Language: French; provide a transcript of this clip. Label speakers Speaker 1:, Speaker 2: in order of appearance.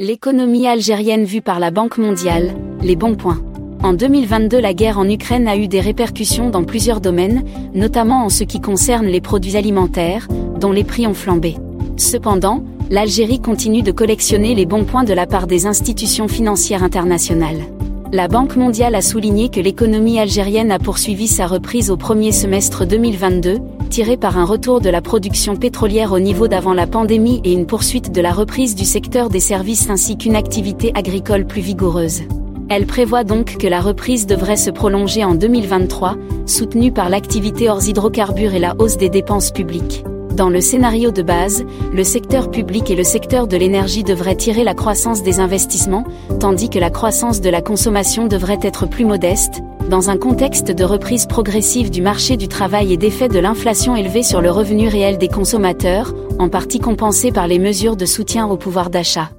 Speaker 1: L'économie algérienne vue par la Banque mondiale, les bons points. En 2022, la guerre en Ukraine a eu des répercussions dans plusieurs domaines, notamment en ce qui concerne les produits alimentaires, dont les prix ont flambé. Cependant, l'Algérie continue de collectionner les bons points de la part des institutions financières internationales. La Banque mondiale a souligné que l'économie algérienne a poursuivi sa reprise au premier semestre 2022, tiré par un retour de la production pétrolière au niveau d'avant la pandémie et une poursuite de la reprise du secteur des services ainsi qu'une activité agricole plus vigoureuse. Elle prévoit donc que la reprise devrait se prolonger en 2023, soutenue par l'activité hors hydrocarbures et la hausse des dépenses publiques. Dans le scénario de base, le secteur public et le secteur de l'énergie devraient tirer la croissance des investissements, tandis que la croissance de la consommation devrait être plus modeste, dans un contexte de reprise progressive du marché du travail et d'effet de l'inflation élevée sur le revenu réel des consommateurs, en partie compensé par les mesures de soutien au pouvoir d'achat.